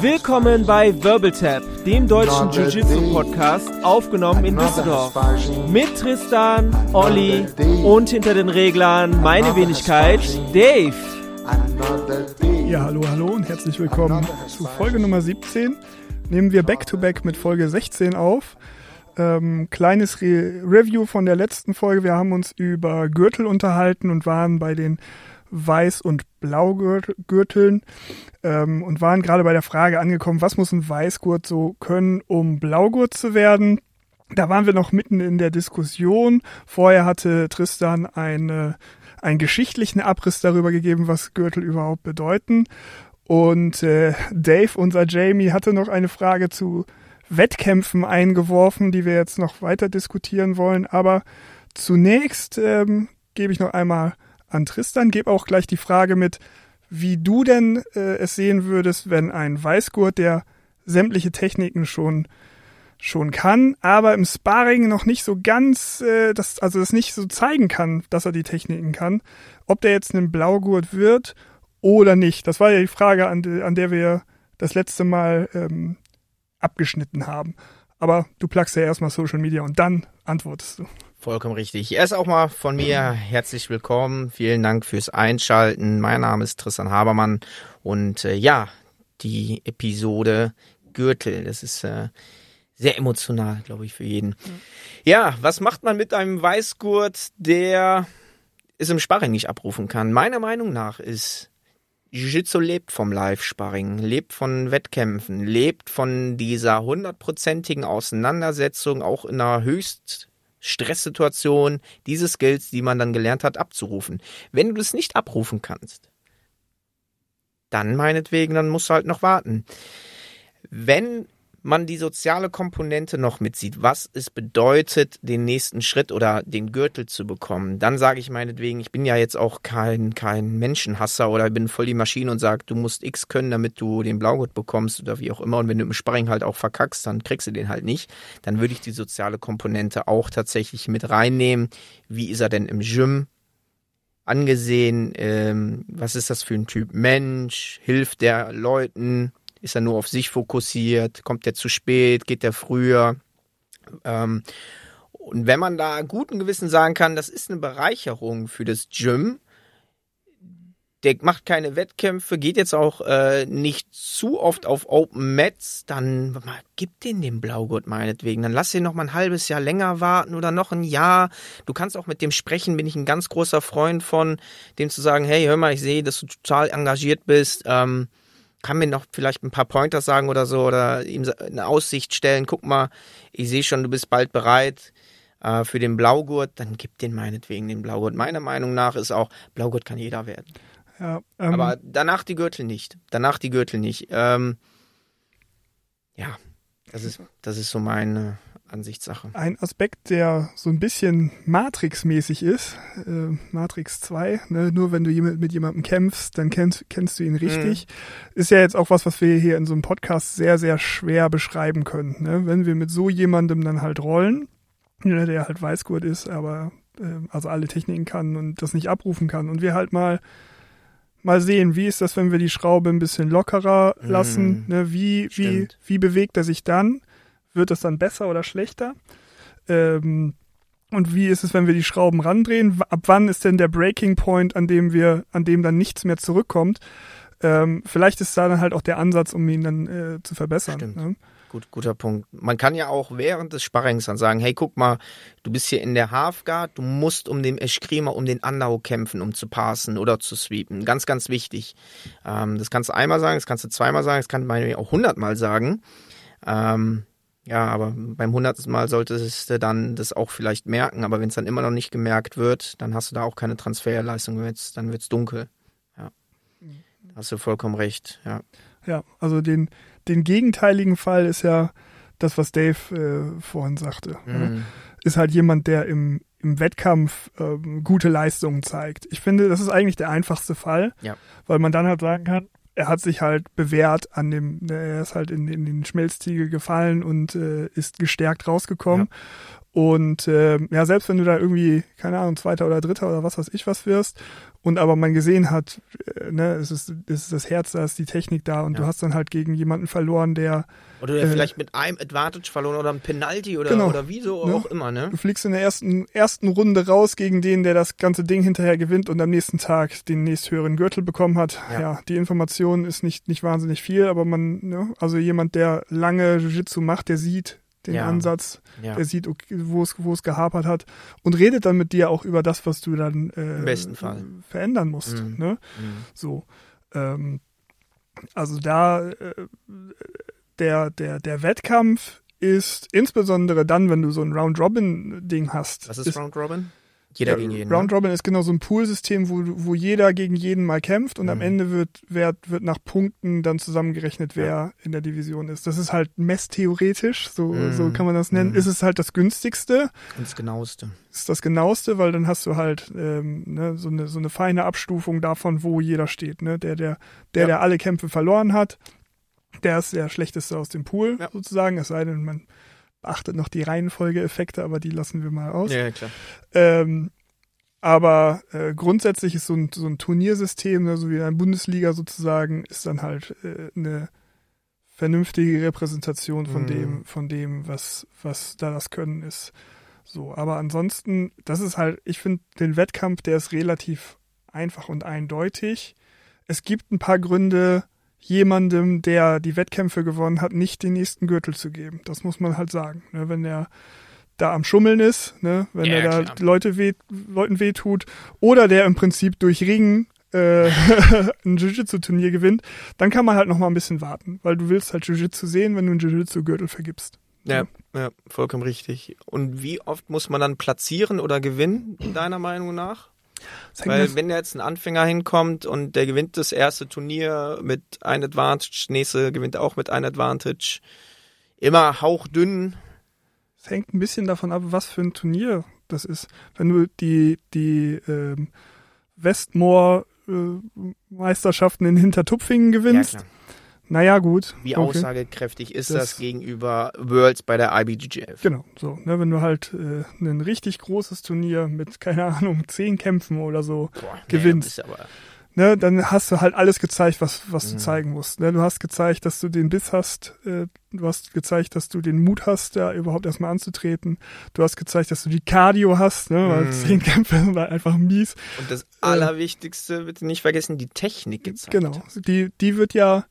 Willkommen bei Wirbeltap, dem deutschen Jiu-Jitsu-Podcast, aufgenommen in Düsseldorf. Mit Tristan, Olli und hinter den Reglern meine Wenigkeit, Dave. Ja, hallo, hallo und herzlich willkommen zu Folge Nummer 17. Nehmen wir Back-to-Back -back mit Folge 16 auf. Ähm, kleines Re Review von der letzten Folge. Wir haben uns über Gürtel unterhalten und waren bei den Weiß- und Blaugürteln ähm, und waren gerade bei der Frage angekommen, was muss ein Weißgurt so können, um Blaugurt zu werden. Da waren wir noch mitten in der Diskussion. Vorher hatte Tristan eine, einen geschichtlichen Abriss darüber gegeben, was Gürtel überhaupt bedeuten. Und äh, Dave, unser Jamie, hatte noch eine Frage zu Wettkämpfen eingeworfen, die wir jetzt noch weiter diskutieren wollen. Aber zunächst ähm, gebe ich noch einmal an Tristan, gebe auch gleich die Frage mit, wie du denn äh, es sehen würdest, wenn ein Weißgurt, der sämtliche Techniken schon schon kann, aber im Sparring noch nicht so ganz, äh, das, also das nicht so zeigen kann, dass er die Techniken kann, ob der jetzt einen Blaugurt wird oder nicht. Das war ja die Frage, an, de, an der wir das letzte Mal ähm, abgeschnitten haben. Aber du plagst ja erstmal Social Media und dann antwortest du. Vollkommen richtig. Erst auch mal von mir herzlich willkommen. Vielen Dank fürs Einschalten. Mein Name ist Tristan Habermann und äh, ja, die Episode Gürtel, das ist äh, sehr emotional, glaube ich, für jeden. Ja, was macht man mit einem Weißgurt, der es im Sparring nicht abrufen kann? Meiner Meinung nach ist Jiu-Jitsu lebt vom Live-Sparring, lebt von Wettkämpfen, lebt von dieser hundertprozentigen Auseinandersetzung, auch in einer höchst Stresssituation diese Skills, die man dann gelernt hat, abzurufen. Wenn du das nicht abrufen kannst, dann meinetwegen, dann musst du halt noch warten. Wenn man die soziale Komponente noch mitsieht, was es bedeutet, den nächsten Schritt oder den Gürtel zu bekommen, dann sage ich meinetwegen, ich bin ja jetzt auch kein, kein Menschenhasser oder bin voll die Maschine und sage, du musst X können, damit du den Blaugurt bekommst oder wie auch immer. Und wenn du im Sparring halt auch verkackst, dann kriegst du den halt nicht. Dann würde ich die soziale Komponente auch tatsächlich mit reinnehmen. Wie ist er denn im Gym? angesehen, ähm, was ist das für ein Typ Mensch, hilft der Leuten, ist er nur auf sich fokussiert? Kommt er zu spät? Geht er früher? Ähm, und wenn man da guten Gewissen sagen kann, das ist eine Bereicherung für das Gym, der macht keine Wettkämpfe, geht jetzt auch äh, nicht zu oft auf Open Mats, dann gib den den Blaugurt meinetwegen. Dann lass ihn noch mal ein halbes Jahr länger warten oder noch ein Jahr. Du kannst auch mit dem sprechen, bin ich ein ganz großer Freund von, dem zu sagen, hey, hör mal, ich sehe, dass du total engagiert bist. Ähm, kann mir noch vielleicht ein paar Pointers sagen oder so oder ihm eine Aussicht stellen. Guck mal, ich sehe schon, du bist bald bereit äh, für den Blaugurt, dann gib den meinetwegen den Blaugurt. Meiner Meinung nach ist auch, Blaugurt kann jeder werden. Ja, ähm, Aber danach die Gürtel nicht. Danach die Gürtel nicht. Ähm, ja, das ist, das ist so meine, Ansichtssache. Ein Aspekt, der so ein bisschen Matrix-mäßig ist, äh, Matrix 2, ne? nur wenn du mit jemandem kämpfst, dann kennst, kennst du ihn richtig, mhm. ist ja jetzt auch was, was wir hier in so einem Podcast sehr, sehr schwer beschreiben können. Ne? Wenn wir mit so jemandem dann halt rollen, ne, der halt Weißgurt ist, aber äh, also alle Techniken kann und das nicht abrufen kann und wir halt mal mal sehen, wie ist das, wenn wir die Schraube ein bisschen lockerer lassen, mm, ne? wie, wie, wie bewegt er sich dann? Wird es dann besser oder schlechter? Ähm, und wie ist es, wenn wir die Schrauben randrehen? Ab wann ist denn der Breaking Point, an dem wir, an dem dann nichts mehr zurückkommt? Ähm, vielleicht ist da dann halt auch der Ansatz, um ihn dann äh, zu verbessern. Stimmt. Ne? Gut, guter Punkt. Man kann ja auch während des Sparrings dann sagen, hey, guck mal, du bist hier in der Halfguard, du musst um den Eschkrima, um den Andau kämpfen, um zu passen oder zu sweepen. Ganz, ganz wichtig. Ähm, das kannst du einmal sagen, das kannst du zweimal sagen, das kann man auch hundertmal sagen. Ähm, ja, aber beim hundertsten Mal solltest du dann das auch vielleicht merken. Aber wenn es dann immer noch nicht gemerkt wird, dann hast du da auch keine Transferleistung. Dann wird es dunkel. Ja. Da hast du vollkommen recht. Ja, ja also den, den gegenteiligen Fall ist ja das, was Dave äh, vorhin sagte. Mhm. Ist halt jemand, der im, im Wettkampf äh, gute Leistungen zeigt. Ich finde, das ist eigentlich der einfachste Fall, ja. weil man dann halt sagen kann, er hat sich halt bewährt an dem, er ist halt in, in den Schmelztiegel gefallen und äh, ist gestärkt rausgekommen. Ja. Und äh, ja, selbst wenn du da irgendwie, keine Ahnung, Zweiter oder Dritter oder was weiß ich was wirst, und aber man gesehen hat, äh, ne, es ist, es ist das Herz da, ist die Technik da und ja. du hast dann halt gegen jemanden verloren, der. Oder der äh, vielleicht mit einem Advantage verloren oder einem Penalty oder, genau, oder wie so ne? auch immer, ne? Du fliegst in der ersten, ersten Runde raus gegen den, der das ganze Ding hinterher gewinnt und am nächsten Tag den nächsthöheren Gürtel bekommen hat. Ja, ja die Information ist nicht, nicht wahnsinnig viel, aber man, ne, also jemand, der lange Jiu-Jitsu macht, der sieht, den ja. Ansatz, ja. der sieht, wo es wo es gehapert hat und redet dann mit dir auch über das, was du dann äh, Im besten Fall verändern musst. Mhm. Ne? Mhm. So, ähm, also da äh, der der der Wettkampf ist insbesondere dann, wenn du so ein Round Robin Ding hast. Was ist, ist Round Robin? Jeder ja, gegen jeden. Round ne? Robin ist genau so ein Poolsystem, wo, wo jeder gegen jeden mal kämpft und mhm. am Ende wird, wird, wird nach Punkten dann zusammengerechnet, wer ja. in der Division ist. Das ist halt messtheoretisch, so, mhm. so kann man das nennen. Mhm. Ist es halt das günstigste. Und das genaueste. Ist das genaueste, weil dann hast du halt ähm, ne, so, eine, so eine feine Abstufung davon, wo jeder steht. Ne? Der, der, der, ja. der alle Kämpfe verloren hat, der ist der schlechteste aus dem Pool, sozusagen. Es sei denn, man beachtet noch die Reihenfolgeeffekte, aber die lassen wir mal aus. Ja, klar. Ähm, aber äh, grundsätzlich ist so ein, so ein Turniersystem, ne, so wie in der Bundesliga sozusagen, ist dann halt äh, eine vernünftige Repräsentation von mhm. dem, von dem, was, was da das Können ist. So, aber ansonsten, das ist halt, ich finde den Wettkampf, der ist relativ einfach und eindeutig. Es gibt ein paar Gründe, jemandem, der die Wettkämpfe gewonnen hat, nicht den nächsten Gürtel zu geben. Das muss man halt sagen. Ne? Wenn der da am Schummeln ist, ne? wenn ja, er da Leute weh, Leuten wehtut oder der im Prinzip durch Ringen äh, ein Jiu-Jitsu-Turnier gewinnt, dann kann man halt noch mal ein bisschen warten, weil du willst halt Jiu-Jitsu sehen, wenn du einen Jiu-Jitsu-Gürtel vergibst. Ja, ja, vollkommen richtig. Und wie oft muss man dann platzieren oder gewinnen, deiner Meinung nach? Weil wenn jetzt ein Anfänger hinkommt und der gewinnt das erste Turnier mit ein Advantage, nächste gewinnt auch mit ein Advantage, immer hauchdünn. Es hängt ein bisschen davon ab, was für ein Turnier das ist. Wenn du die, die ähm, Westmoor äh, Meisterschaften in Hintertupfingen gewinnst, ja, naja, gut. Wie okay. aussagekräftig ist das, das, gegenüber Worlds bei der IBGF? Genau, so. Ne, wenn du halt äh, ein richtig großes Turnier mit, keine Ahnung, zehn Kämpfen oder so Boah, gewinnst. Nee, ne, dann hast du halt alles gezeigt, was, was mhm. du zeigen musst. Ne? Du hast gezeigt, dass du den Biss hast, äh, du hast gezeigt, dass du den Mut hast, da überhaupt erstmal anzutreten. Du hast gezeigt, dass du die Cardio hast, ne? weil mhm. zehn Kämpfe war einfach mies. Und das Allerwichtigste, äh, bitte nicht vergessen, die Technik gezeigt. Genau, die, die wird ja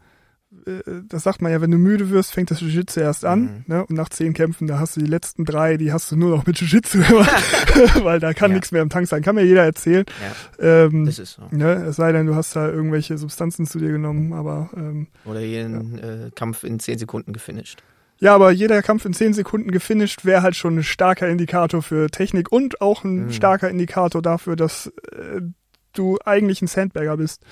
das sagt man ja, wenn du müde wirst, fängt das Jiu-Jitsu erst an. Mhm. Ne? Und nach zehn Kämpfen, da hast du die letzten drei, die hast du nur noch mit Jiu-Jitsu gemacht, weil da kann ja. nichts mehr im Tank sein. Kann mir jeder erzählen. Ja. Ähm, das ist so. Ne? Es sei denn, du hast da irgendwelche Substanzen zu dir genommen, aber ähm, Oder jeden ja. äh, Kampf in zehn Sekunden gefinisht. Ja, aber jeder Kampf in zehn Sekunden gefinisht wäre halt schon ein starker Indikator für Technik und auch ein mhm. starker Indikator dafür, dass äh, du eigentlich ein Sandbagger bist.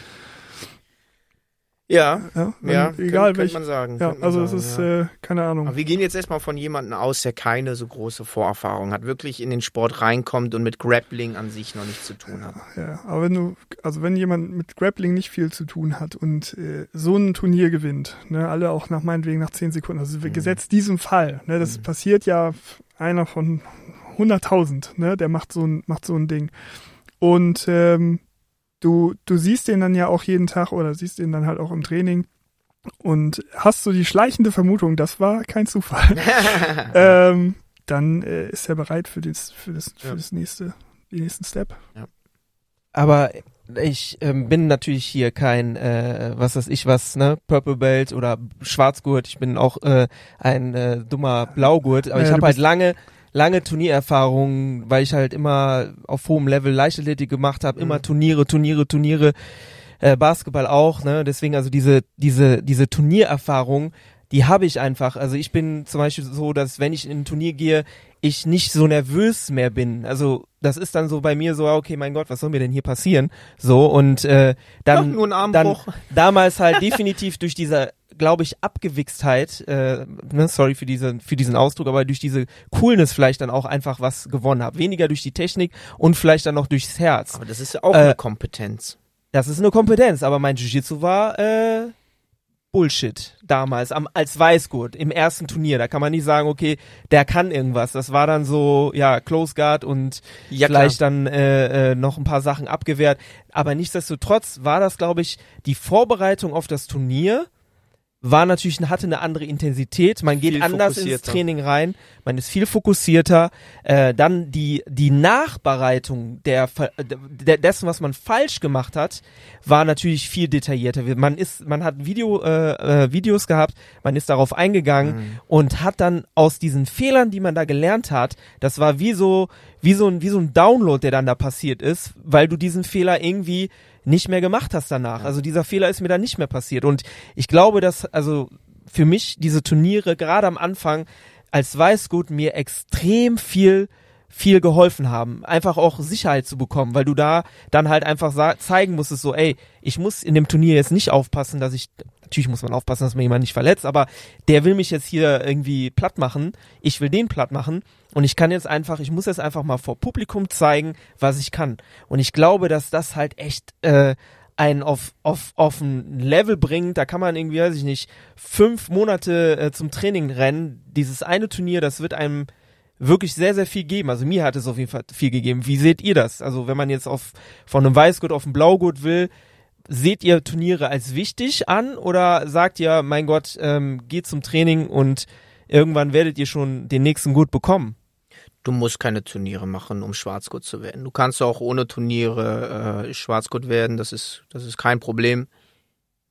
Ja, ja, ja egal welch, man sagen. Ja, also es ist ja. äh, keine Ahnung. Aber wir gehen jetzt erstmal von jemandem aus, der keine so große Vorerfahrung hat, wirklich in den Sport reinkommt und mit Grappling an sich noch nichts zu tun hat. Ja, aber wenn du, also wenn jemand mit Grappling nicht viel zu tun hat und äh, so ein Turnier gewinnt, ne, alle auch nach meinetwegen nach zehn Sekunden, also mhm. gesetzt diesem Fall, ne, das mhm. passiert ja einer von 100.000, ne, der macht so ein macht so ein Ding und ähm, du, du siehst den dann ja auch jeden Tag oder siehst ihn dann halt auch im Training und hast so die schleichende Vermutung, das war kein Zufall, ähm, dann äh, ist er bereit für das, für das, für ja. das nächste, den nächsten Step. Ja. Aber ich ähm, bin natürlich hier kein, äh, was weiß ich was, ne, Purple Belt oder Schwarzgurt. Ich bin auch äh, ein äh, dummer Blaugurt, aber ja, ich habe halt lange lange Turniererfahrung, weil ich halt immer auf hohem Level Leichtathletik gemacht habe, mhm. immer Turniere, Turniere, Turniere, äh, Basketball auch, ne? Deswegen also diese diese diese Turniererfahrung, die habe ich einfach. Also ich bin zum Beispiel so, dass wenn ich in ein Turnier gehe, ich nicht so nervös mehr bin. Also das ist dann so bei mir so, okay, mein Gott, was soll mir denn hier passieren? So und äh, dann, Ach, dann damals halt definitiv durch diese glaube ich, Abgewichstheit, äh, ne, sorry für, diese, für diesen Ausdruck, aber durch diese Coolness vielleicht dann auch einfach was gewonnen habe. Weniger durch die Technik und vielleicht dann noch durchs Herz. Aber das ist ja auch äh, eine Kompetenz. Das ist eine Kompetenz, aber mein Jiu-Jitsu war äh, Bullshit damals am, als Weißgurt im ersten Turnier. Da kann man nicht sagen, okay, der kann irgendwas. Das war dann so, ja, Close Guard und ja, vielleicht klar. dann äh, äh, noch ein paar Sachen abgewehrt. Aber nichtsdestotrotz war das, glaube ich, die Vorbereitung auf das Turnier war natürlich, hatte eine andere Intensität. Man geht anders ins Training rein, man ist viel fokussierter. Äh, dann die die Nachbereitung der, der dessen, was man falsch gemacht hat, war natürlich viel detaillierter. Man ist, man hat Video äh, äh, Videos gehabt, man ist darauf eingegangen mhm. und hat dann aus diesen Fehlern, die man da gelernt hat, das war wie so wie so ein wie so ein Download, der dann da passiert ist, weil du diesen Fehler irgendwie nicht mehr gemacht hast danach. Ja. Also dieser Fehler ist mir dann nicht mehr passiert. Und ich glaube, dass, also für mich diese Turniere gerade am Anfang als Weißgut mir extrem viel viel geholfen haben, einfach auch Sicherheit zu bekommen, weil du da dann halt einfach zeigen musstest, so, ey, ich muss in dem Turnier jetzt nicht aufpassen, dass ich, natürlich muss man aufpassen, dass man jemanden nicht verletzt, aber der will mich jetzt hier irgendwie platt machen, ich will den platt machen und ich kann jetzt einfach, ich muss jetzt einfach mal vor Publikum zeigen, was ich kann. Und ich glaube, dass das halt echt äh, einen auf, auf, auf ein Level bringt, da kann man irgendwie, weiß ich nicht, fünf Monate äh, zum Training rennen. Dieses eine Turnier, das wird einem wirklich sehr, sehr viel geben. Also mir hat es auf jeden Fall viel gegeben. Wie seht ihr das? Also wenn man jetzt auf von einem Weißgurt auf ein Blaugurt will, seht ihr Turniere als wichtig an oder sagt ihr, mein Gott, ähm, geht zum Training und irgendwann werdet ihr schon den nächsten Gurt bekommen? Du musst keine Turniere machen, um Schwarzgurt zu werden. Du kannst auch ohne Turniere äh, Schwarzgurt werden, das ist, das ist kein Problem.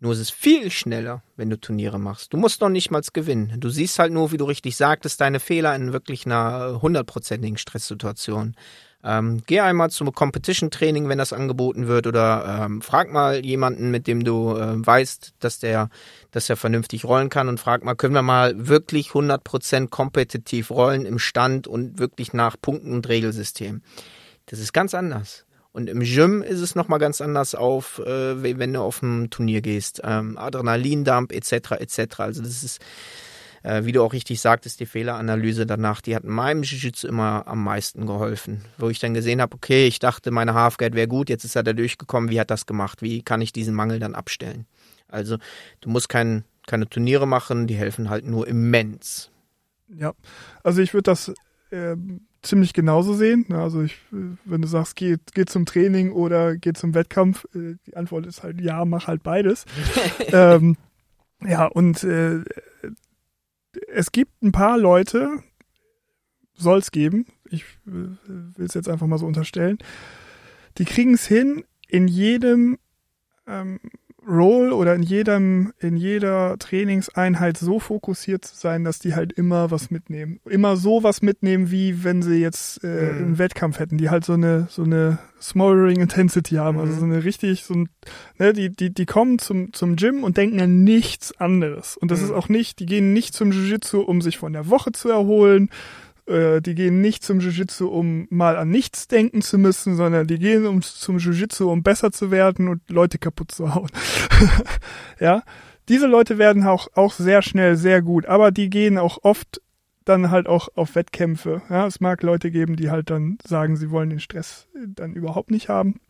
Nur ist es viel schneller, wenn du Turniere machst. Du musst noch nicht mal gewinnen. Du siehst halt nur, wie du richtig sagtest, deine Fehler in wirklich einer hundertprozentigen Stresssituation. Ähm, geh einmal zum Competition-Training, wenn das angeboten wird, oder ähm, frag mal jemanden, mit dem du äh, weißt, dass der, dass er vernünftig rollen kann und frag mal, können wir mal wirklich 100% kompetitiv rollen im Stand und wirklich nach Punkten und Regelsystem. Das ist ganz anders. Und im Gym ist es nochmal ganz anders auf, äh, wenn du auf ein Turnier gehst. Ähm, Adrenalindump etc. etc. Also das ist äh, wie du auch richtig sagtest, die Fehleranalyse danach, die hat meinem Jiu-Jitsu immer am meisten geholfen. Wo ich dann gesehen habe, okay, ich dachte, meine Halfguard wäre gut, jetzt ist er da durchgekommen, wie hat das gemacht? Wie kann ich diesen Mangel dann abstellen? Also du musst kein, keine Turniere machen, die helfen halt nur immens. Ja, also ich würde das äh, ziemlich genauso sehen. Also ich, wenn du sagst, geh, geh zum Training oder geh zum Wettkampf, äh, die Antwort ist halt ja, mach halt beides. ähm, ja, und äh, es gibt ein paar Leute, soll es geben, ich will es jetzt einfach mal so unterstellen, die kriegen es hin, in jedem ähm, Role oder in jedem, in jeder Trainingseinheit so fokussiert zu sein, dass die halt immer was mitnehmen. Immer so was mitnehmen, wie wenn sie jetzt äh, mhm. einen Wettkampf hätten, die halt so eine, so eine smoldering Intensity haben. Also mhm. Also so eine richtig, so ein, ne, die, die, die kommen zum, zum Gym und denken an nichts anderes. Und das mhm. ist auch nicht, die gehen nicht zum Jiu-Jitsu, um sich von der Woche zu erholen, äh, die gehen nicht zum Jiu-Jitsu, um mal an nichts denken zu müssen, sondern die gehen um, zum Jiu-Jitsu, um besser zu werden und Leute kaputt zu hauen. ja, diese Leute werden auch, auch sehr schnell sehr gut, aber die gehen auch oft dann halt auch auf Wettkämpfe. Ja, es mag Leute geben, die halt dann sagen, sie wollen den Stress dann überhaupt nicht haben.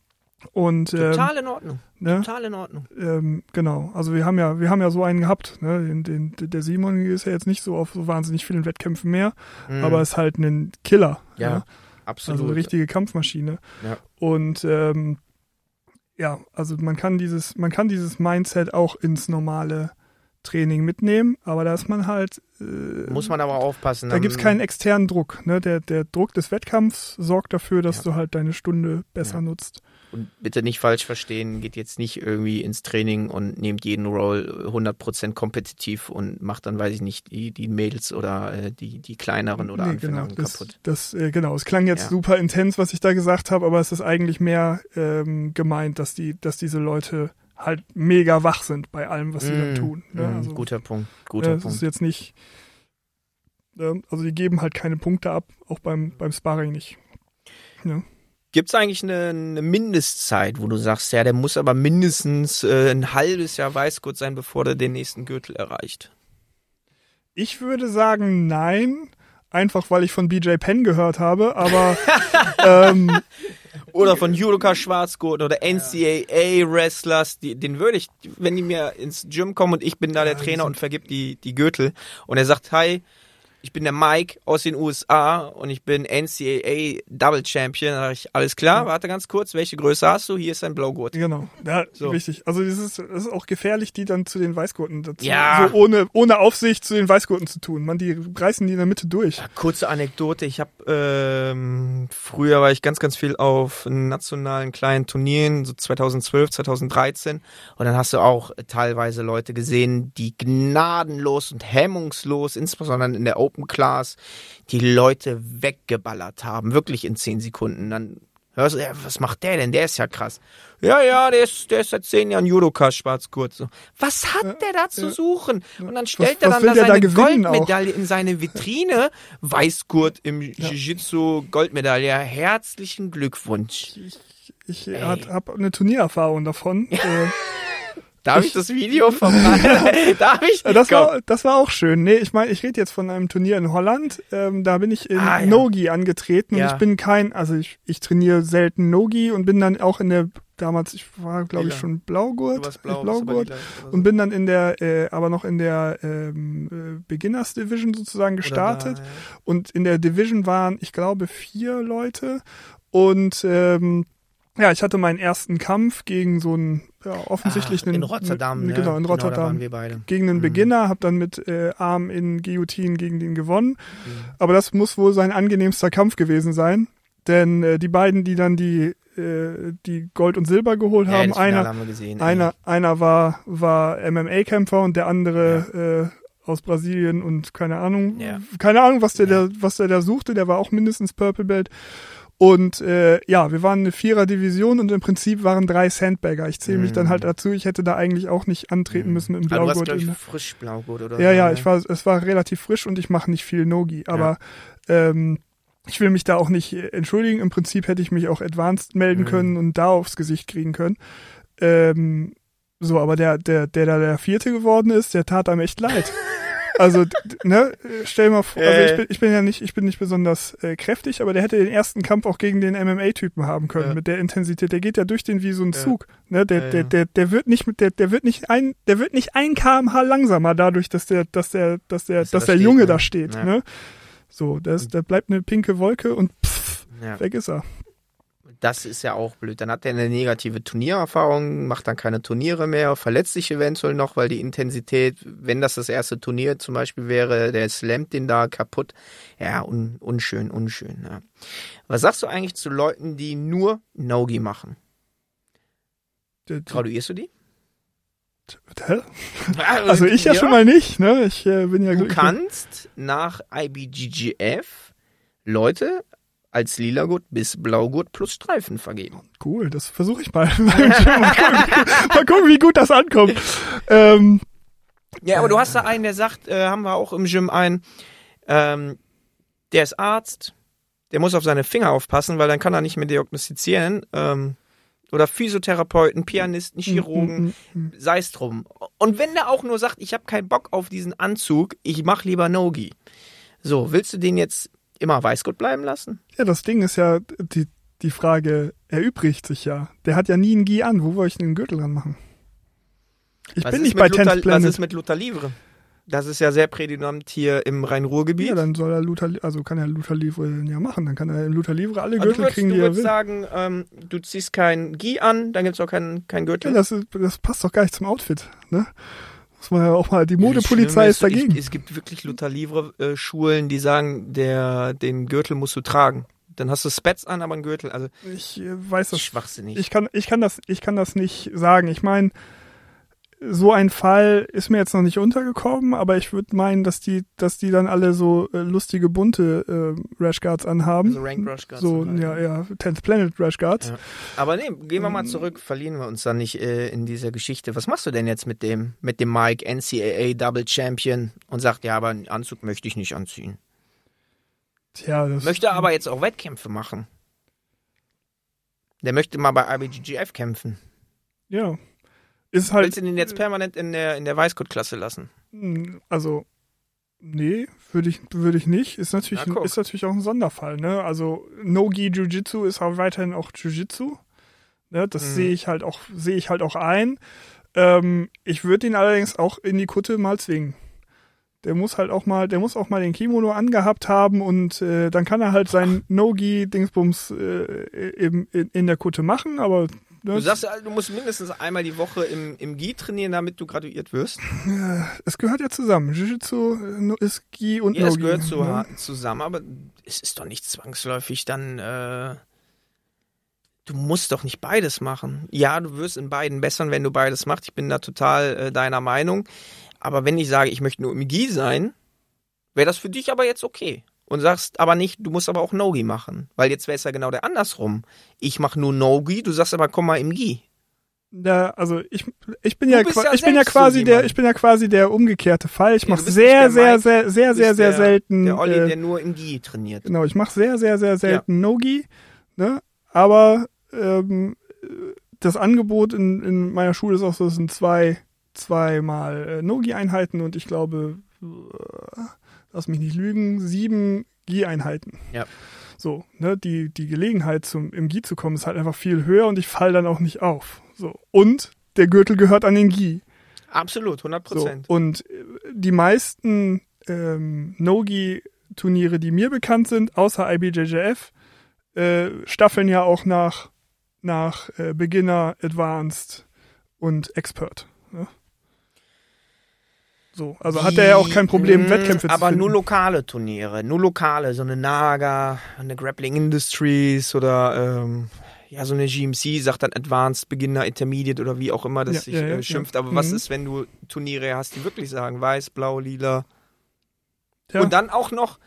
Und, ähm, Total in Ordnung. Ne? Total in Ordnung. Ähm, genau. Also wir haben ja, wir haben ja so einen gehabt. Ne? Den, den, der Simon ist ja jetzt nicht so auf so wahnsinnig vielen Wettkämpfen mehr, mhm. aber ist halt ein Killer. Ja, ja, absolut. Also eine richtige Kampfmaschine. Ja. Und ähm, ja, also man kann dieses, man kann dieses Mindset auch ins normale Training mitnehmen, aber da ist man halt. Äh, Muss man aber aufpassen. Da gibt es keinen externen Druck. Ne? Der, der Druck des Wettkampfs sorgt dafür, dass ja. du halt deine Stunde besser ja. nutzt. Und bitte nicht falsch verstehen, geht jetzt nicht irgendwie ins Training und nehmt jeden Roll 100% kompetitiv und macht dann, weiß ich nicht, die, die Mädels oder äh, die, die kleineren oder nee, Anfänger genau, das, kaputt. Das, äh, genau, es klang jetzt ja. super intens, was ich da gesagt habe, aber es ist eigentlich mehr ähm, gemeint, dass die, dass diese Leute halt mega wach sind bei allem, was sie mm, da tun. Ne? Mm, also, guter Punkt. Guter äh, Punkt. Das ist jetzt nicht, äh, also die geben halt keine Punkte ab, auch beim, beim Sparring nicht. Ja. Gibt es eigentlich eine, eine, Mindestzeit, wo du sagst, ja, der muss aber mindestens äh, ein halbes Jahr Weißgurt sein, bevor der den nächsten Gürtel erreicht? Ich würde sagen, nein. Einfach weil ich von BJ Penn gehört habe, aber ähm, Oder von Judoka Schwarzgurt oder NCAA-Wrestlers, den würde ich, wenn die mir ins Gym kommen und ich bin da der Trainer und vergibt die, die Gürtel und er sagt, hi, ich bin der Mike aus den USA und ich bin NCAA Double Champion. Da ich, alles klar, warte ganz kurz, welche Größe hast du? Hier ist dein Blaugurt. Genau, ja, so. wichtig. Also das ist, ist auch gefährlich, die dann zu den Weißgurten dazu, ja. so ohne, ohne Aufsicht zu den Weißgurten zu tun. Man, die reißen die in der Mitte durch. Ja, kurze Anekdote, ich habe ähm, früher war ich ganz, ganz viel auf nationalen kleinen Turnieren, so 2012, 2013 und dann hast du auch teilweise Leute gesehen, die gnadenlos und hemmungslos, insbesondere in der Open Open Class die Leute weggeballert haben, wirklich in zehn Sekunden. Dann hörst du, ja, was macht der denn? Der ist ja krass. Ja, ja, der ist, der ist seit zehn Jahren Judoka, schwarz-kurz. So. Was hat ja, der da zu ja. suchen? Und dann stellt was, er dann da seine da Goldmedaille auch? in seine Vitrine. Weißgurt im ja. Jiu-Jitsu, Goldmedaille. Herzlichen Glückwunsch. Ich, ich habe eine Turniererfahrung davon. Darf ich das Video verbreiten? Darf ich? Das war, das war auch schön. Nee, ich meine, ich rede jetzt von einem Turnier in Holland. Ähm, da bin ich in ah, ja. Nogi angetreten und ja. ich bin kein, also ich, ich trainiere selten Nogi und bin dann auch in der damals, ich war glaube ich schon Blaugurt, Blau, Blaugurt und bin dann in der, äh, aber noch in der ähm, äh, Beginners Division sozusagen gestartet da, ja. und in der Division waren, ich glaube, vier Leute und ähm, ja, ich hatte meinen ersten Kampf gegen so einen ja, offensichtlich ah, einen, in Rotterdam, mit, genau in genau, Rotterdam gegen einen mhm. Beginner, habe dann mit äh, Arm in Guillotine gegen den gewonnen. Mhm. Aber das muss wohl sein angenehmster Kampf gewesen sein, denn äh, die beiden, die dann die äh, die Gold und Silber geholt ja, haben, einer haben gesehen, einer einer war war MMA Kämpfer und der andere ja. äh, aus Brasilien und keine Ahnung, ja. keine Ahnung, was der, der was der da suchte, der war auch mindestens Purple Belt und äh, ja, wir waren eine Vierer-Division und im Prinzip waren drei Sandbagger. Ich zähle mich mm. dann halt mhm. dazu. Ich hätte da eigentlich auch nicht antreten mm. müssen im Blaugurt. Aber du warst, frisch Blaugurt oder Ja, so, ja, ich war, es war relativ frisch und ich mache nicht viel Nogi. Aber ja. ähm, ich will mich da auch nicht entschuldigen. Im Prinzip hätte ich mich auch advanced melden mm. können und da aufs Gesicht kriegen können. Ähm, so, aber der, der, der da der Vierte geworden ist, der tat einem echt leid. Also, ne, stell mal vor, also ich bin, ich bin ja nicht, ich bin nicht besonders äh, kräftig, aber der hätte den ersten Kampf auch gegen den MMA-Typen haben können, ja. mit der Intensität. Der geht ja durch den wie so ein Zug. Ne, der, ja, der, der, der wird nicht mit, der, der wird nicht ein, der wird nicht ein kmh langsamer dadurch, dass der, dass der, dass der, dass, dass der Junge ne? da steht, ne? So, da bleibt eine pinke Wolke und pff, weg ist er das ist ja auch blöd. Dann hat er eine negative Turniererfahrung, macht dann keine Turniere mehr, verletzt sich eventuell noch, weil die Intensität, wenn das das erste Turnier zum Beispiel wäre, der slammt den da kaputt. Ja, un, unschön, unschön. Ja. Was sagst du eigentlich zu Leuten, die nur Nogi machen? Graduierst du die? Also ich ja, ja, schon mal nicht, ne? Ich äh, bin ja Du kannst nach IBGGF Leute als Lilagurt bis Blaugurt plus Streifen vergeben. Cool, das versuche ich mal. mal, gucken, wie gut das ankommt. Ähm, ja, aber du hast da einen, der sagt, äh, haben wir auch im Gym einen, ähm, der ist Arzt, der muss auf seine Finger aufpassen, weil dann kann er nicht mehr diagnostizieren. Ähm, oder Physiotherapeuten, Pianisten, Chirurgen, mm, mm, mm, sei es drum. Und wenn der auch nur sagt, ich habe keinen Bock auf diesen Anzug, ich mach lieber Nogi. So, willst du den jetzt immer Weißgott bleiben lassen? Ja, das Ding ist ja, die, die Frage erübrigt sich ja. Der hat ja nie einen Gi an. Wo soll ich denn den Gürtel dran machen? Ich was bin nicht bei Luther, Tenth Planet. Was ist mit Luther Livre? Das ist ja sehr prädominant hier im Rhein-Ruhr-Gebiet. Ja, dann soll er Luther, also kann er Luther Livre ja machen. Dann kann er Luther Livre alle Gürtel würdest, kriegen, die er will. Du würdest sagen, ähm, du ziehst kein Gi an, dann gibt's auch keinen kein Gürtel. Ja, das, ist, das passt doch gar nicht zum Outfit, ne? Muss man ja auch mal, die Modepolizei ist dagegen. Ich, es gibt wirklich Luther Livre äh, Schulen, die sagen, der, den Gürtel musst du tragen. Dann hast du Spets an, aber einen Gürtel. Also ich äh, weiß das. Schwachsinnig. Ich kann, ich kann das, ich kann das nicht sagen. Ich meine, so ein Fall ist mir jetzt noch nicht untergekommen, aber ich würde meinen, dass die, dass die dann alle so äh, lustige bunte äh, Rashguards anhaben. Also Ranked Rashguards. So, ja, ja, Tenth Planet Rashguards. Ja. Aber nee, gehen wir mal ähm. zurück, verlieren wir uns dann nicht äh, in dieser Geschichte. Was machst du denn jetzt mit dem, mit dem Mike NCAA Double Champion und sagt, ja, aber einen Anzug möchte ich nicht anziehen? Tja, das möchte aber jetzt auch Wettkämpfe machen. Der möchte mal bei IBGGF kämpfen. Ja, ist halt. Willst du den jetzt permanent in der, in der Weißgurt-Klasse lassen? Hm, also, Nee, würde ich, würde ich nicht. Ist natürlich, Na, ist natürlich auch ein Sonderfall, ne? Also No-Gi Jiu-Jitsu ist auch weiterhin auch Jiu-Jitsu. Ne? Das Mhm. sehe ich halt auch, sehe ich halt auch ein. Ähm, ich würde ihn allerdings auch in die Kutte mal zwingen. Der muss halt auch mal, der muss auch mal den Kimono angehabt haben und äh, dann kann er halt sein No-Gi-Dingsbums äh, in, in der Kutte machen, aber Du sagst, du musst mindestens einmal die Woche im, im Gi trainieren, damit du graduiert wirst. es gehört ja zusammen. Jiu-Jitsu äh, ist Gi und Ja, es No-Gi. gehört zu, ne? zusammen, aber es ist doch nicht zwangsläufig dann. Äh, du musst doch nicht beides machen. Ja, du wirst in beiden bessern, wenn du beides machst. Ich bin da total äh, deiner Meinung. Aber wenn ich sage, ich möchte nur im Gi sein, wäre das für dich aber jetzt okay. Und sagst aber nicht, du musst aber auch No-Gi machen. Weil jetzt wäre es ja genau der andersrum. Ich mache nur No-Gi, du sagst aber, komm mal im Gi. Da, also ich, ich bin ja, ja ich bin ja selbst so quasi der, ich bin ja quasi der umgekehrte Fall. Ich Ja, mache sehr, sehr, sehr, sehr, sehr, sehr der, selten. Der Olli, äh, der nur im Gi trainiert. Genau, ich mache sehr, sehr, sehr selten Nogi, ne? Aber ähm, das Angebot in, in meiner Schule ist auch so, es sind zwei, zweimal äh, Nogi-Einheiten und ich glaube, äh, lass mich nicht lügen, sieben Gi-Einheiten. Ja. So, ne, die, die Gelegenheit zum im Gi zu kommen ist halt einfach viel höher und ich fall dann auch nicht auf. So. Und der Gürtel gehört an den Gi. Absolut, 100 So, Prozent. und äh, die meisten ähm, No-Gi-Turniere, die mir bekannt sind, außer IBJJF, äh, staffeln ja auch nach, nach äh, Beginner, Advanced und Expert. So, also hat er ja auch kein Problem, Die- Wettkämpfe zu Aber finden. nur lokale Turniere, nur lokale, so eine Naga, eine Grappling Industries oder ähm, ja, so eine GMC sagt dann Advanced, Beginner, Intermediate oder wie auch immer das Ja, sich ja, ja, äh, schimpft. Aber was Mhm. ist, wenn du Turniere hast, die wirklich sagen, weiß, blau, lila? Und dann auch noch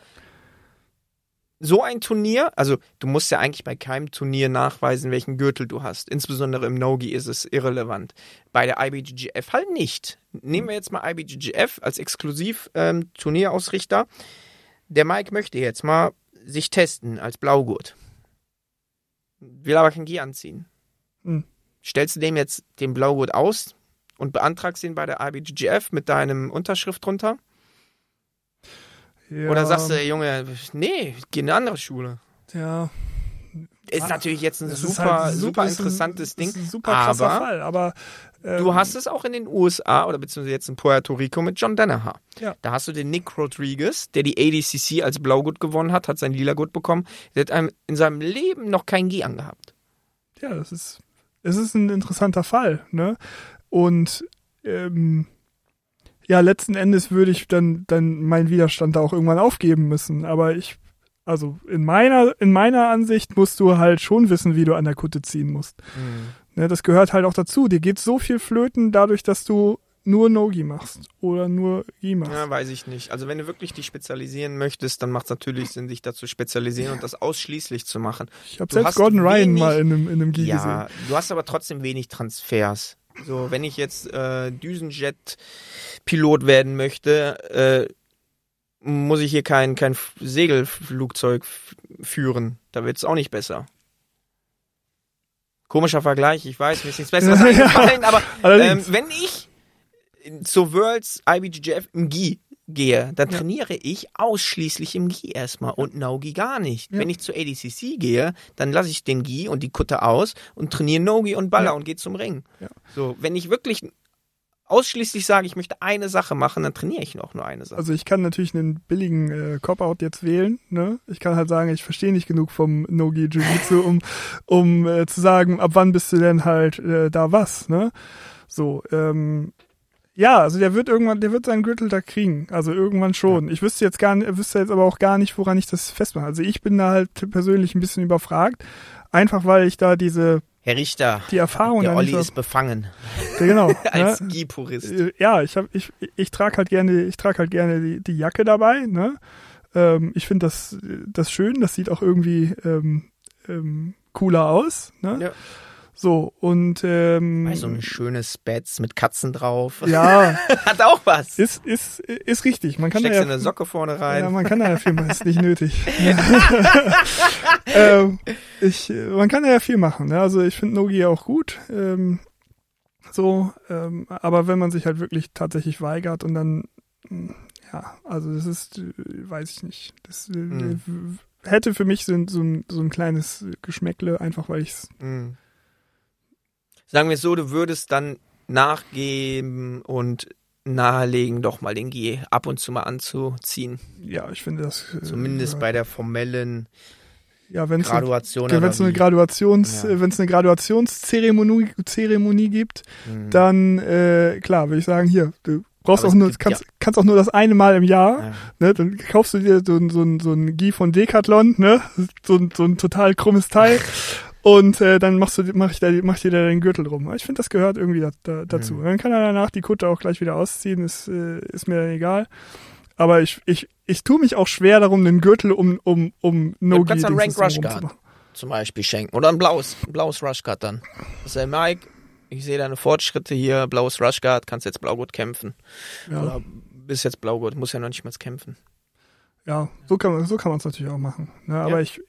so ein Turnier, also du musst ja eigentlich bei keinem Turnier nachweisen, welchen Gürtel du hast. Insbesondere im Nogi ist es irrelevant. Bei der IBGGF halt nicht. Nehmen wir jetzt mal IBGGF als exklusiv ähm, Turnierausrichter. Der Mike möchte jetzt mal sich testen als Blaugurt. Will aber kein Gi anziehen. Hm. Stellst du dem jetzt den Blaugurt aus und beantragst ihn bei der IBGGF mit deinem Unterschrift drunter? Ja, Oder sagst du, Junge, nee, geh in eine andere Schule. ja, Ist natürlich jetzt ein das super, halt super ein- interessantes Ding. Ist ein super krasser aber Fall, aber ähm, du hast es auch in den USA oder beziehungsweise jetzt in Puerto Rico mit John Danaher. Ja. Da hast du den Nick Rodriguez, der die ADCC als Blaugurt gewonnen hat, hat sein Lila-Gut bekommen. Der hat einem in seinem Leben noch kein Gi angehabt. ja, das ist, es ist ein interessanter Fall, ne? Und ähm, ja, letzten Endes würde ich dann, dann meinen Widerstand da auch irgendwann aufgeben müssen. Aber ich, also in meiner, in meiner Ansicht musst du halt schon wissen, wie du an der Kutte ziehen musst. Ne, das gehört halt auch dazu. Dir geht so viel flöten dadurch, dass du nur No-Gi machst oder nur Gi machst. Ja, weiß ich nicht. Also wenn du wirklich dich spezialisieren möchtest, dann macht es natürlich Sinn, sich dazu spezialisieren und das ausschließlich zu machen. ich habe selbst Gordon Ryan wenig- mal in einem, in einem Gi Ja, gesehen. du hast aber trotzdem wenig Transfers. So, wenn ich jetzt äh, Düsenjet-Pilot werden möchte, äh, muss ich hier kein, kein Segelflugzeug führen. Da wird es auch nicht besser. Komischer Vergleich, ich weiß, mir ist nichts Besseres eingefallen, aber ähm, wenn ich zur Worlds IBGF im Gi gehe, dann Ja. trainiere ich ausschließlich im Gi erstmal und No-Gi gar nicht. Ja. Wenn ich zur ADCC gehe, dann lasse ich den Gi und die Kutte aus und trainiere No-Gi und Baller Ja. und gehe zum Ring. Ja. So, wenn ich wirklich ausschließlich sage, ich möchte eine Sache machen, dann trainiere ich noch nur eine Sache. Also ich kann natürlich einen billigen äh, Cop-Out jetzt wählen. Ne? Ich kann halt sagen, ich verstehe nicht genug vom No-Gi Jiu-Jitsu, um, um äh, zu sagen, ab wann bist du denn halt äh, da was. Ne? So, ähm, ja, also der wird irgendwann, der wird seinen Gürtel da kriegen. Also irgendwann schon. Ich wüsste jetzt gar nicht, wüsste jetzt aber auch gar nicht, woran ich das festmache. Also ich bin da halt persönlich ein bisschen überfragt. Einfach weil ich da diese, Herr Richter, die Erfahrung der Olli ist befangen genau. als ne? Gi-Purist. Äh, ja, ich hab, ich, ich trage halt gerne, ich trage halt gerne die, die Jacke dabei, ne? Ähm, ich finde das, das schön, das sieht auch irgendwie ähm, ähm, cooler aus, ne? Ja. So, und ähm, so ein schönes Bett mit Katzen drauf. ja, Hat auch was. ist, ist, ist richtig. Man kann da Steckst ja, du eine Socke vorne rein. ja, man kann da ja viel machen, ist nicht nötig. ähm, ich, man kann da ja viel machen. Ne? Also ich finde Nogi auch gut. Ähm, so, ähm, aber wenn man sich halt wirklich tatsächlich weigert und dann ja, also das ist, äh, weiß ich nicht. Das mhm. hätte für mich so, so, ein, so ein kleines Geschmäckle, einfach weil ich es. Mhm. Sagen wir es so, du würdest dann nachgeben und nahelegen, doch mal den G ab und zu mal anzuziehen. Ja, ich finde das. Äh, Zumindest äh, bei der formellen ja, wenn's Graduation. Wenn es eine Graduations, ja. wenn es eine Graduationszeremonie Zeremonie gibt, mhm. dann äh, klar, würde ich sagen, hier, du brauchst auch nur, gibt, kannst, ja. kannst auch nur das eine Mal im Jahr, ja. ne, dann kaufst du dir so, so, so ein Gi von Decathlon, ne, so, so ein total krummes Teil und äh, dann machst du, mach ich da, mach dir da den Gürtel drum. Ich finde, das gehört irgendwie da, da, dazu. Mhm. Dann kann er danach die Kutte auch gleich wieder ausziehen, ist, äh, ist mir dann egal. Aber ich, ich, ich tue mich auch schwer darum, den Gürtel um, um, um No Du kannst einen Rank Rush Guard zum Beispiel schenken. Oder ein blaues, ein blaues Rush Guard dann. Ist Mike, ich sehe deine Fortschritte hier, blaues Rush Guard, kannst jetzt Blaugurt kämpfen. Ja. Oder bist jetzt Blaugurt, muss ja noch nicht mal kämpfen. Ja, so kann man so kann man es natürlich auch machen. Ne? Aber ja. ich,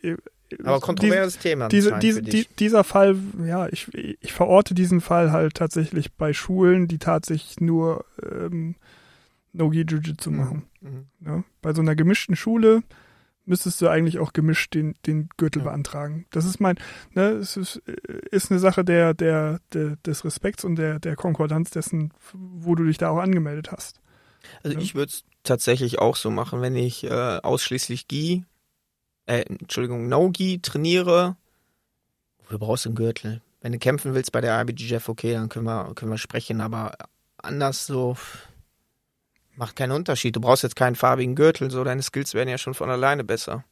aber kontroverses Thema. Diese, diese, die, dieser Fall, ja, ich, ich verorte diesen Fall halt tatsächlich bei Schulen, die tatsächlich nur ähm, No-Gi Jiu-Jitsu mhm. machen. Mhm. Ja, bei so einer gemischten Schule müsstest du eigentlich auch gemischt den, den Gürtel ja. beantragen. Das ist mein, ne, es ist, ist eine Sache der, der, der, des Respekts und der, der Konkordanz dessen, wo du dich da auch angemeldet hast. Also ja. ich würde es tatsächlich auch so machen, wenn ich äh, ausschließlich Gi äh, Entschuldigung, No-Gi trainiere, wofür brauchst du einen Gürtel? Wenn du kämpfen willst bei der IBGF, okay, dann können wir, können wir sprechen, aber anders so macht keinen Unterschied. Du brauchst jetzt keinen farbigen Gürtel, so deine Skills werden ja schon von alleine besser.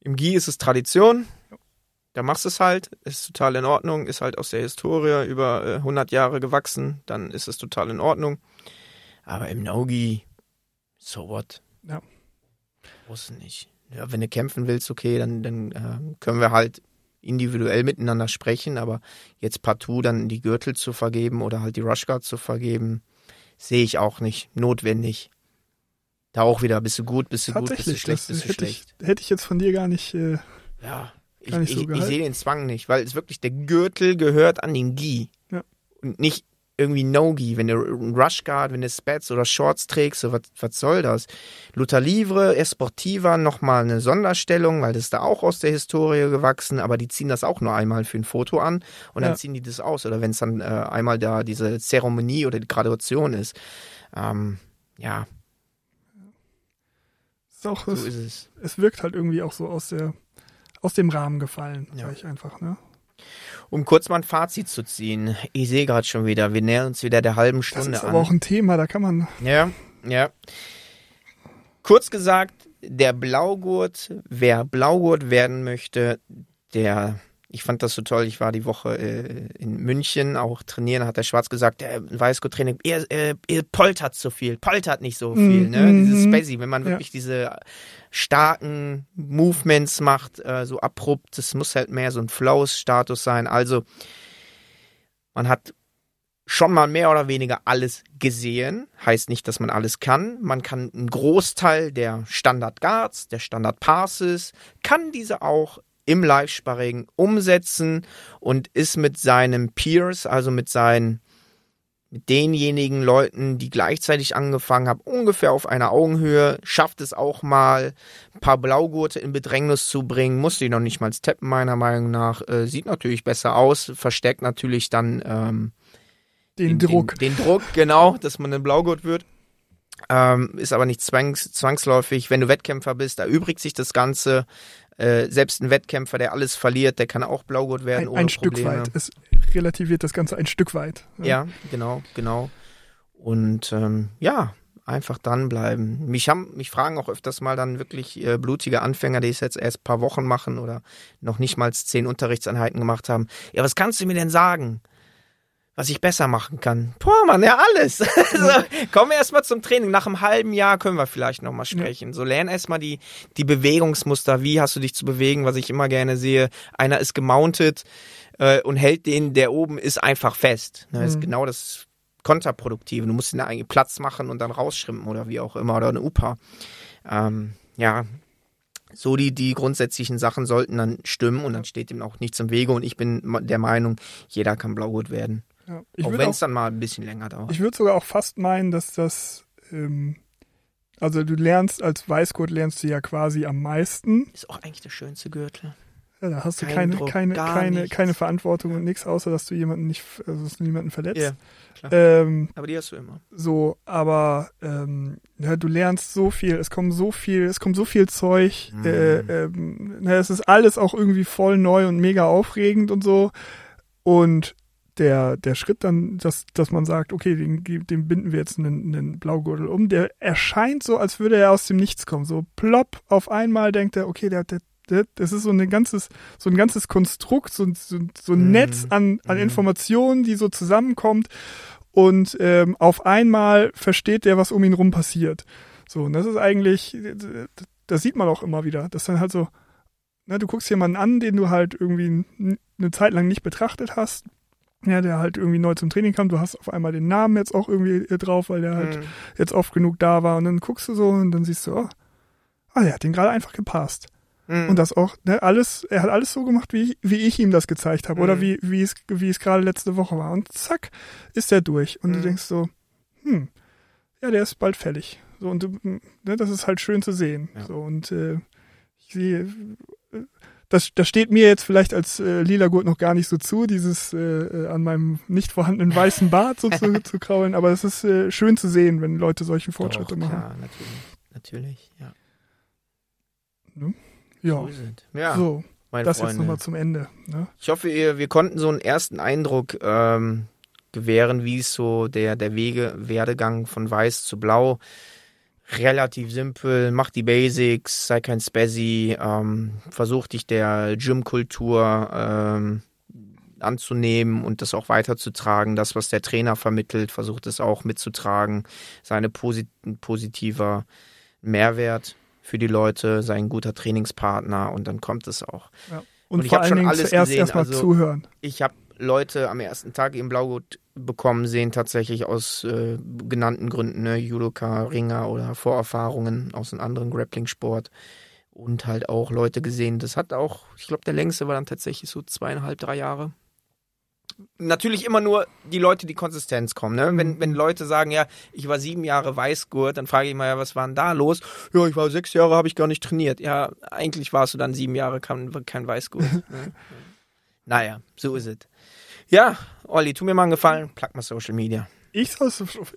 Im Gi ist es Tradition, da machst du es halt, ist total in Ordnung, ist halt aus der Historie über äh, 100 Jahre gewachsen, dann ist es total in Ordnung. Aber im No-Gi, so what? Ja. Du nicht ja, wenn du kämpfen willst, okay, dann, dann äh, können wir halt individuell miteinander sprechen, aber jetzt partout dann die Gürtel zu vergeben oder halt die Rushguard zu vergeben, sehe ich auch nicht notwendig. Da auch wieder, bist du gut, bist du gut, bist du schlecht, bist du hätte schlecht. Ich, hätte ich jetzt von dir gar nicht. Äh, ja, ich, ich, so ich, ich sehe den Zwang nicht, weil es wirklich, der Gürtel gehört an den Gi. Ja. Und nicht irgendwie No-Gi, wenn du einen Rushguard, wenn du Spats oder Shorts trägst, so, was, was soll das? Luther Livre, Esportiva, nochmal eine Sonderstellung, weil das ist da auch aus der Historie gewachsen, aber die ziehen das auch nur einmal für ein Foto an und dann ja. ziehen die das aus. Oder wenn es dann äh, einmal da diese Zeremonie oder die Graduation ist. Ähm, ja. Ist auch, so es, ist es. Es wirkt halt irgendwie auch so aus der aus dem Rahmen gefallen, ja. sag ich einfach, ne? Um kurz mal ein Fazit zu ziehen. Ich sehe gerade schon wieder, wir nähern uns wieder der halben Stunde an. Das ist aber an. auch ein Thema, da kann man. Ja, ja. Kurz gesagt, der Blaugurt, wer Blaugurt werden möchte, der ich fand das so toll. Ich war die Woche äh, in München auch trainieren, hat der Schwarz gesagt, der Weißgurt-Training, ihr, äh, ihr poltert zu viel, poltert nicht so viel, mm ne? Mhm. Dieses Spacey, wenn man wirklich diese starken Movements macht, äh, so abrupt, das muss halt mehr so ein Flows-Status sein. Also man hat schon mal mehr oder weniger alles gesehen. Heißt nicht, dass man alles kann. Man kann einen Großteil der Standard Guards, der Standard Passes, kann diese auch im Live-Sparring umsetzen und ist mit seinem Peers, also mit seinen mit denjenigen Leuten, die gleichzeitig angefangen haben, ungefähr auf einer Augenhöhe, schafft es auch mal, ein paar Blaugurte in Bedrängnis zu bringen, muss die noch nicht mal tappen, meiner Meinung nach, äh, sieht natürlich besser aus, verstärkt natürlich dann ähm, den, den, Druck. Den, den, Druck, genau, dass man ein Blaugurt wird. Ähm, ist aber nicht zwangs, zwangsläufig. Wenn du Wettkämpfer bist, erübrigt sich das Ganze. Äh, selbst ein Wettkämpfer, der alles verliert, der kann auch Blaugurt werden. Ein, ein Stück weit. Es relativiert das Ganze ein Stück weit. Ja, ja genau, genau. Und ähm, ja, einfach dranbleiben. Mich haben, mich fragen auch öfters mal dann wirklich äh, blutige Anfänger, die es jetzt erst ein paar Wochen machen oder noch nicht mal zehn Unterrichtseinheiten gemacht haben. Ja, was kannst du mir denn sagen? Was ich besser machen kann. Boah, Mann, ja alles. so, kommen wir erstmal zum Training. Nach einem halben Jahr können wir vielleicht nochmal sprechen. Ja. So lern erstmal die, die Bewegungsmuster. Wie hast du dich zu bewegen, was ich immer gerne sehe. Einer ist gemountet äh, und hält den, der oben ist einfach fest. Das ne, mhm. ist genau das Kontraproduktive. Du musst den eigenen Platz machen und dann rausschrimpen oder wie auch immer oder eine UPA. Ähm, ja, so die, die grundsätzlichen Sachen sollten dann stimmen und dann steht ihm auch nichts im Wege und ich bin der Meinung, jeder kann Blaugurt werden. Ja, auch wenn es dann mal ein bisschen länger dauert. Ich würde sogar auch fast meinen, dass das ähm, Also du lernst als Weißgurt lernst du ja quasi am meisten. Ist auch eigentlich der schönste Gürtel. Ja, da hast du Kein keine, Druck, keine, keine, keine Verantwortung und nichts, außer dass du jemanden nicht, also dass du niemanden verletzt. Ja, klar. Ähm, aber die hast du immer. So, aber ähm, ja, du lernst so viel, es kommt so viel, es kommt so viel Zeug. Mhm. Äh, ähm, na, es ist alles auch irgendwie voll neu und mega aufregend und so. Und der, der Schritt dann, dass, dass man sagt, okay, den, den binden wir jetzt einen, einen Blaugürtel um, der erscheint so, als würde er aus dem Nichts kommen. So plopp, auf einmal denkt er, okay, der, der, das ist so ein ganzes, so ein ganzes Konstrukt, so, so, so ein mhm. Netz an, an mhm. Informationen, die so zusammenkommt und ähm, auf einmal versteht der, was um ihn rum passiert. So, und das ist eigentlich, das sieht man auch immer wieder, dass dann halt so, na, du guckst jemanden an, den du halt irgendwie eine Zeit lang nicht betrachtet hast, ja, der halt irgendwie neu zum Training kam, du hast auf einmal den Namen jetzt auch irgendwie äh, drauf, weil der halt mhm. jetzt oft genug da war und dann guckst du so und dann siehst du, oh, ah, der hat den gerade einfach gepasst. Mhm. Und das auch, ne, alles, er hat alles so gemacht, wie ich, wie ich ihm das gezeigt habe. Mhm. Oder wie, wie es, wie es gerade letzte Woche war. Und zack, ist er durch. Und mhm. du denkst so, hm, ja, der ist bald fällig. So, und du, ne, das ist halt schön zu sehen. Ja. So, und äh, ich sehe, das, das steht mir jetzt vielleicht als äh, lila Gurt noch gar nicht so zu, dieses äh, äh an meinem nicht vorhandenen weißen Bart so zu, zu kraulen, aber es ist äh, schön zu sehen, wenn Leute solche Fortschritte Doch, machen. Ja, natürlich, natürlich, ja. Ne? Ja. ja. So, das Freunde. jetzt nochmal zum Ende. Ne? Ich hoffe, ihr, wir konnten so einen ersten Eindruck ähm, gewähren, wie es so der, der Wege, Werdegang von Weiß zu Blau relativ simpel, mach die Basics, sei kein Spazzy, ähm, versuch dich der Gym-Kultur ähm, anzunehmen und das auch weiterzutragen. Das, was der Trainer vermittelt, versucht es auch mitzutragen. Seine posit positiver Mehrwert für die Leute, sein guter Trainingspartner und dann kommt es auch. Ja. Und, und ich habe schon alles zuerst erstmal also, zuhören. Ich habe Leute am ersten Tag im Blaugut bekommen sehen, tatsächlich aus äh, genannten Gründen, ne? Judoka, Ringer oder Vorerfahrungen aus einem anderen Grappling-Sport. Und halt auch Leute gesehen, das hat auch, ich glaube, der längste war dann tatsächlich so zweieinhalb, drei Jahre natürlich immer nur die Leute, die Konsistenz kommen. Ne? Wenn, wenn Leute sagen, ja, ich war sieben Jahre Weißgurt, dann frage ich mal, ja, was war denn da los? Ja, ich war sechs Jahre, habe ich gar nicht trainiert. Ja, eigentlich warst du dann sieben Jahre kein, kein Weißgurt. ne? Naja, so ist es. Ja, Olli, tu mir mal einen Gefallen, plug mal Social Media. Ich soll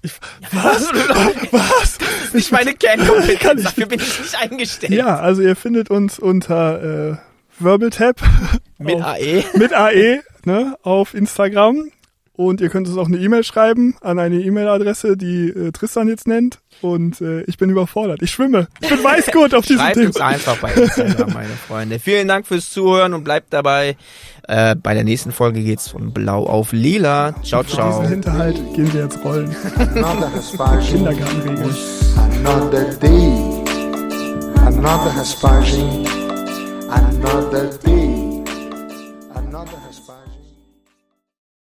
ich, was? was? Das ist nicht meine Kernkompetenz, dafür bin ich nicht eingestellt. Ja, also ihr findet uns unter äh, Verbal Mit AE. Mit AE ne, auf Instagram. Und ihr könnt uns auch eine E-Mail schreiben an eine E-Mail-Adresse, die äh, Tristan jetzt nennt. Und äh, ich bin überfordert. Ich schwimme. Ich bin weißgut auf diesem Schreibt Thema. uns einfach bei Instagram, meine Freunde. Vielen Dank fürs Zuhören und bleibt dabei. Äh, bei der nächsten Folge geht's von Blau auf Lila. Ciao, ciao. Diesen Hinterhalt gehen wir jetzt rollen. Kindergartenregeln. Another day. Another Hespagin. Another day.